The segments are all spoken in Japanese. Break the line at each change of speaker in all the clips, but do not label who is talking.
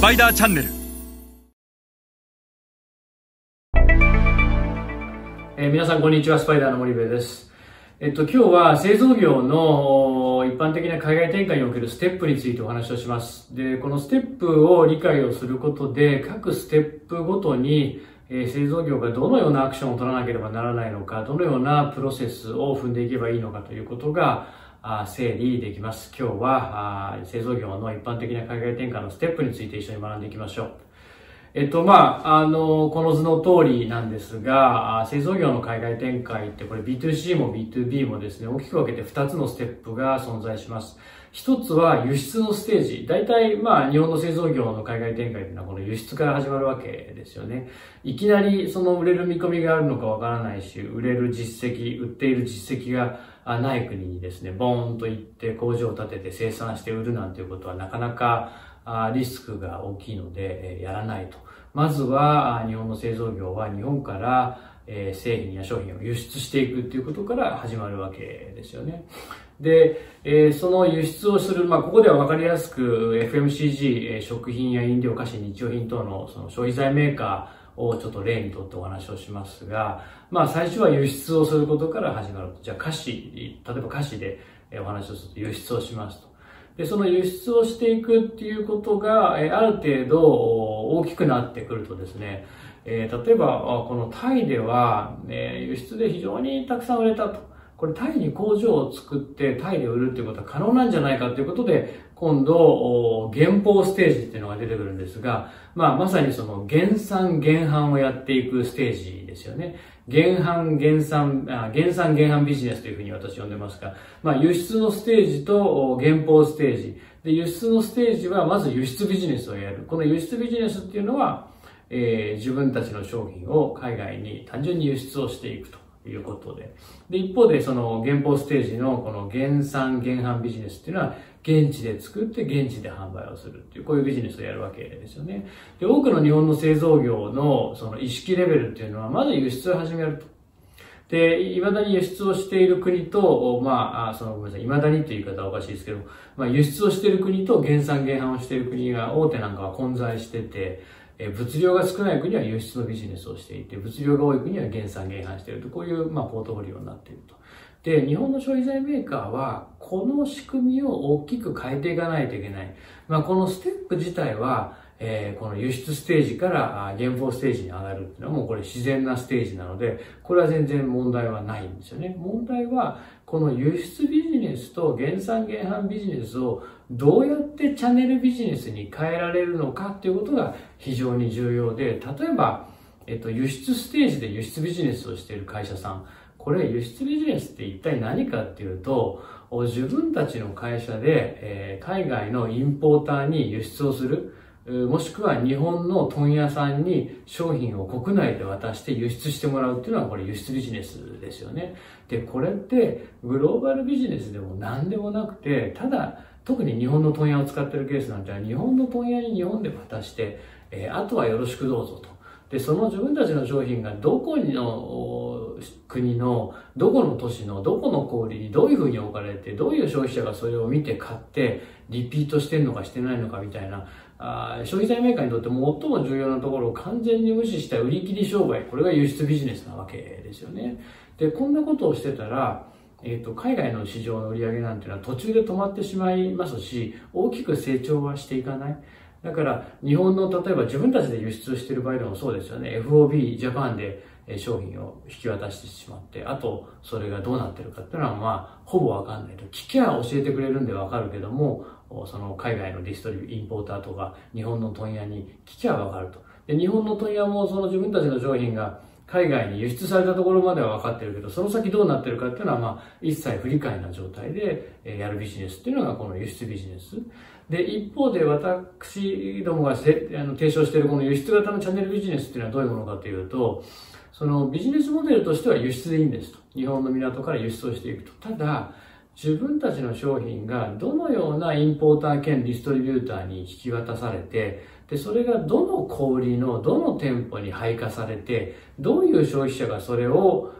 スパイダーチャンネル。
えー皆さんこんにちはスパイダーの森部です。えっと今日は製造業の一般的な海外展開におけるステップについてお話をします。でこのステップを理解をすることで各ステップごとにえ製造業がどのようなアクションを取らなければならないのか、どのようなプロセスを踏んでいけばいいのかということが、整理できます。今日は製造業の一般的な海外転換のステップについて一緒に学んでいきましょう。えっと、まあ、あの、この図の通りなんですが、製造業の海外展開って、これ B2C も B2B もですね、大きく分けて2つのステップが存在します。一つは輸出のステージ。大体、まあ、日本の製造業の海外展開というのはこの輸出から始まるわけですよね。いきなりその売れる見込みがあるのかわからないし、売れる実績、売っている実績がない国にですね、ボーンと行って工場を建てて生産して売るなんていうことはなかなかリスクが大きいので、やらないと。まずは、日本の製造業は日本から、製品や商品を輸出していくっていうことから始まるわけですよね。で、えその輸出をする、まあ、ここでは分かりやすく FMCG、え食品や飲料、菓子、日用品等のその消費財メーカーをちょっと例にとってお話をしますが、まあ、最初は輸出をすることから始まる。じゃあ歌詞、例えば歌詞でお話をすると輸出をしますと。で、その輸出をしていくっていうことが、えある程度大きくなってくるとですね、え例えば、このタイでは、え輸出で非常にたくさん売れたと。これタイに工場を作ってタイで売るっていうことは可能なんじゃないかということで、今度、お原稿ステージっていうのが出てくるんですが、まあ、まさにその減産減販をやっていくステージですよね。減販減産、あ減産減販ビジネスというふうに私呼んでますが、まあ、輸出のステージとお原稿ステージ。で、輸出のステージはまず輸出ビジネスをやる。この輸出ビジネスっていうのは、えー自分たちの商品を海外に単純に輸出をしていくということで。で、一方でその原稿ステージのこの減産減販ビジネスっていうのは、現地で作って現地で販売をするっていう、こういうビジネスをやるわけですよね。で、多くの日本の製造業のその意識レベルっていうのは、まず輸出を始めると。で、未だに輸出をしている国と、まあ、その、ごめんなさい、未だにっていう言い方はおかしいですけど、まあ、輸出をしている国と減産減販をしている国が、大手なんかは混在してて、物量が少ない国は輸出のビジネスをしていて、物量が多い国は減産減反していると、こういう、まあ、ポートフォリオになっていると。で、日本の消費財メーカーは、この仕組みを大きく変えていかないといけない。まあ、このステップ自体は、えーこの輸出ステージからあ原稿ステージに上がるっていうのはもうこれ自然なステージなので、これは全然問題はないんですよね。問題は、この輸出ビジネスと減産減販ビジネスをどうやってチャンネルビジネスに変えられるのかっていうことが非常に重要で、例えば、えっと、輸出ステージで輸出ビジネスをしている会社さん、これ輸出ビジネスって一体何かっていうと、自分たちの会社で、えー海外のインポーターに輸出をする、もしくは日本の問屋さんに商品を国内で渡して輸出してもらうっていうのはこれ輸出ビジネスですよね。で、これってグローバルビジネスでも何でもなくて、ただ特に日本の問屋を使ってるケースなんて日本の問屋に日本で渡して、えーあとはよろしくどうぞと。で、その自分たちの商品がどこの国の、どこの都市の、どこの小売にどういうふうに置かれて、どういう消費者がそれを見て買って、リピートしてんのかしてないのかみたいな、あ消費財メーカーにとって最も重要なところを完全に無視した売り切り商売、これが輸出ビジネスなわけですよね。で、こんなことをしてたら、えっと海外の市場の売り上げなんていうのは途中で止まってしまいますし大きく成長はしていかない。だから日本の例えば自分たちで輸出してる場合でもそうですよね。FOB ジャパンで商品を引き渡してしまってあとそれがどうなってるかっていうのはまあほぼわかんないと聞きゃ教えてくれるんでわかるけどもその海外のディストリビューインポーターとか日本の問屋に聞きゃわかるとで日本の問屋もその自分たちの商品が海外に輸出されたところまでは分かってるけど、その先どうなってるかっていうのは、まあ、一切不理解な状態でやるビジネスっていうのがこの輸出ビジネス。で、一方で私どもがせあの提唱しているこの輸出型のチャンネルビジネスっていうのはどういうものかというと、そのビジネスモデルとしては輸出でいいんですと。日本の港から輸出をしていくと。ただ、自分たちの商品がどのようなインポーター兼ディストリビューターに引き渡されて、で、それがどの小売りのどの店舗に配下されて、どういう消費者がそれを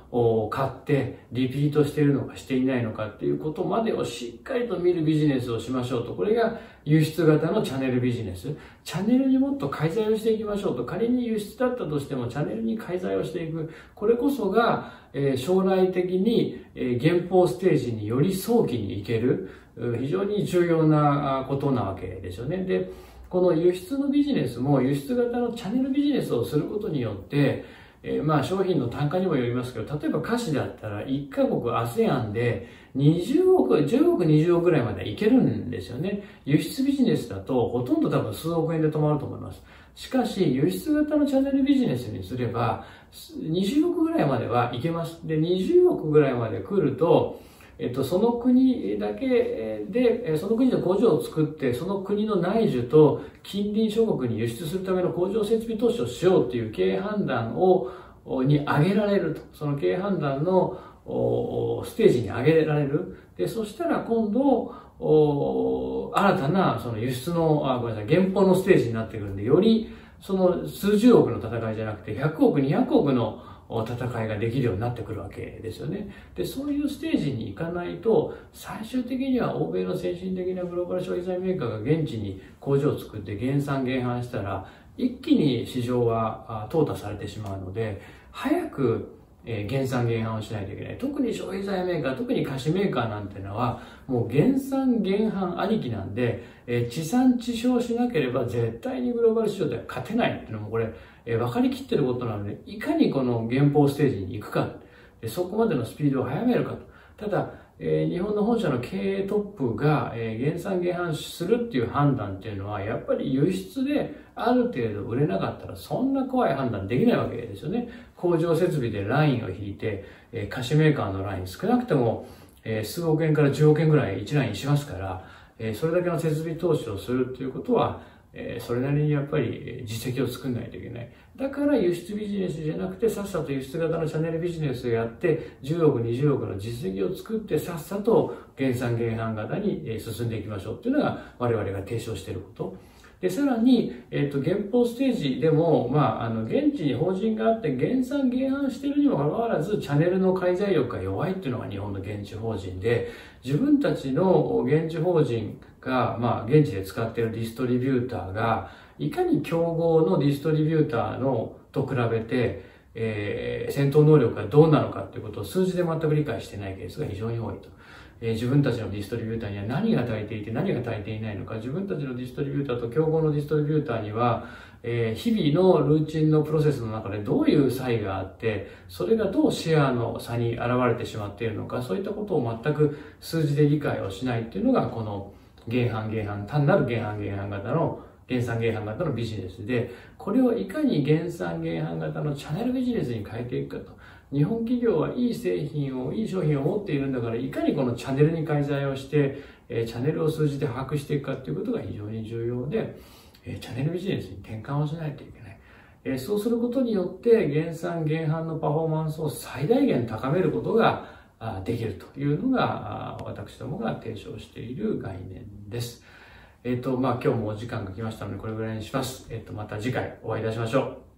買ってリピートしているのかしていないのかっていうことまでをしっかりと見るビジネスをしましょうと。これが輸出型のチャンネルビジネス。チャンネルにもっと介在をしていきましょうと。仮に輸出だったとしてもチャンネルに介在をしていく。これこそが、え将来的に、え原稿ステージにより早期に行ける。非常に重要なことなわけですよね。で、この輸出のビジネスも輸出型のチャンネルビジネスをすることによって、えー、まあ商品の単価にもよりますけど、例えば菓子だったら1カ国 ASEAN で20億、10億、20億ぐらいまでいけるんですよね。輸出ビジネスだとほとんど多分数億円で止まると思います。しかし、輸出型のチャンネルビジネスにすれば、20億ぐらいまではいけます。で、20億ぐらいまで来ると、えっと、その国だけで、その国の工場を作って、その国の内需と近隣諸国に輸出するための工場設備投資をしようという経営判断を、に上げられると。その経営判断のステージに上げられる。で、そしたら今度、新たなその輸出の、あ、ごめんなさい、原本のステージになってくるんで、よりその数十億の戦いじゃなくて、100億、200億の戦いができるようになってくるわけですよね。で、そういうステージに行かないと、最終的には欧米の先進的なグローバル消費財メーカーが現地に工場を作って減産減販したら、一気に市場は淘汰されてしまうので、早くえー、減産減販をしないといけない。特に消費財メーカー、特に菓子メーカーなんていうのは、もう減産減販ありきなんで、えー、地産地消しなければ絶対にグローバル市場では勝てないっていうのもこれ、えー、分かりきってることなので、いかにこの減法ステージに行くか、そこまでのスピードを速めるかと。ただ、えー、日本の本社の経営トップが、えー、減産減販するっていう判断っていうのは、やっぱり輸出である程度売れなかったら、そんな怖い判断できないわけですよね。工場設備でラインを引いて、えー、菓子メーカーのライン少なくても、えー、数億円から10億円ぐらい1ラインしますから、えー、それだけの設備投資をするっていうことは、え、それなりにやっぱり実績を作んないといけない。だから輸出ビジネスじゃなくて、さっさと輸出型のチャンネルビジネスをやって、10億、20億の実績を作って、さっさと減産減販型に進んでいきましょうっていうのが我々が提唱していること。で、さらに、えっ、と、原法ステージでも、まあ、あの、現地に法人があって、減産減販しているにもかかわらず、チャンネルの介在力が弱いっていうのが日本の現地法人で、自分たちの現地法人が、まあ、現地で使っているディストリビューターが、いかに競合のディストリビューターのと比べて、えー、戦闘能力がどうなのかっていうことを数字で全く理解してないケースが非常に多いと。え自分たちのディストリビューターには何が足りていて何が足りていないのか、自分たちのディストリビューターと競合のディストリビューターには、え、日々のルーチンのプロセスの中でどういう差異があって、それがどうシェアの差に現れてしまっているのか、そういったことを全く数字で理解をしないっていうのが、この減販減販、単なる減販減販型の減産減販型のビジネスで、これをいかに減産減販型のチャンネルビジネスに変えていくかと。日本企業はいい製品を、いい商品を持っているんだから、いかにこのチャンネルに介在をして、えチャンネルを数字で把握していくかということが非常に重要で、えチャンネルビジネスに転換をしないといけない。えそうすることによって、減産減販のパフォーマンスを最大限高めることができるというのが、私どもが提唱している概念です。えっ、と、まあ、今日もお時間が来ましたので、これぐらいにします。えっ、と、また次回お会いいたしましょう。